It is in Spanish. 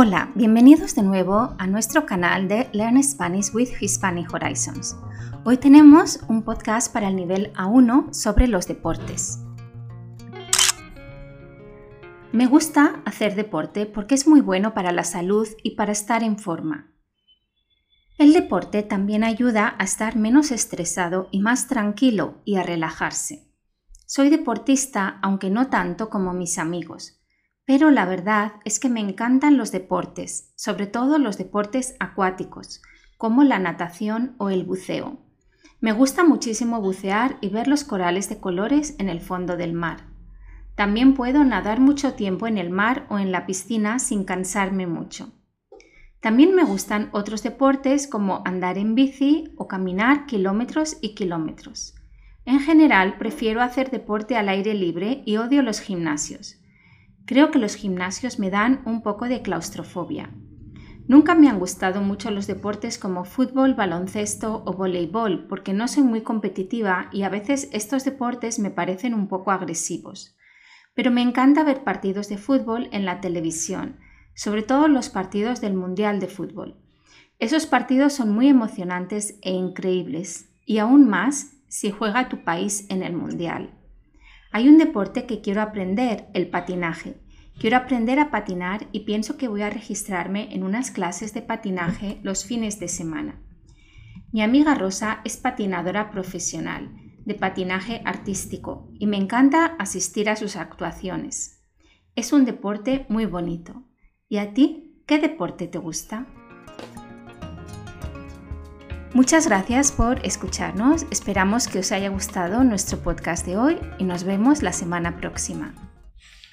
Hola, bienvenidos de nuevo a nuestro canal de Learn Spanish with Hispanic Horizons. Hoy tenemos un podcast para el nivel A1 sobre los deportes. Me gusta hacer deporte porque es muy bueno para la salud y para estar en forma. El deporte también ayuda a estar menos estresado y más tranquilo y a relajarse. Soy deportista, aunque no tanto como mis amigos pero la verdad es que me encantan los deportes, sobre todo los deportes acuáticos, como la natación o el buceo. Me gusta muchísimo bucear y ver los corales de colores en el fondo del mar. También puedo nadar mucho tiempo en el mar o en la piscina sin cansarme mucho. También me gustan otros deportes como andar en bici o caminar kilómetros y kilómetros. En general prefiero hacer deporte al aire libre y odio los gimnasios. Creo que los gimnasios me dan un poco de claustrofobia. Nunca me han gustado mucho los deportes como fútbol, baloncesto o voleibol porque no soy muy competitiva y a veces estos deportes me parecen un poco agresivos. Pero me encanta ver partidos de fútbol en la televisión, sobre todo los partidos del Mundial de Fútbol. Esos partidos son muy emocionantes e increíbles, y aún más si juega tu país en el Mundial. Hay un deporte que quiero aprender, el patinaje. Quiero aprender a patinar y pienso que voy a registrarme en unas clases de patinaje los fines de semana. Mi amiga Rosa es patinadora profesional, de patinaje artístico, y me encanta asistir a sus actuaciones. Es un deporte muy bonito. ¿Y a ti qué deporte te gusta? Muchas gracias por escucharnos. Esperamos que os haya gustado nuestro podcast de hoy y nos vemos la semana próxima.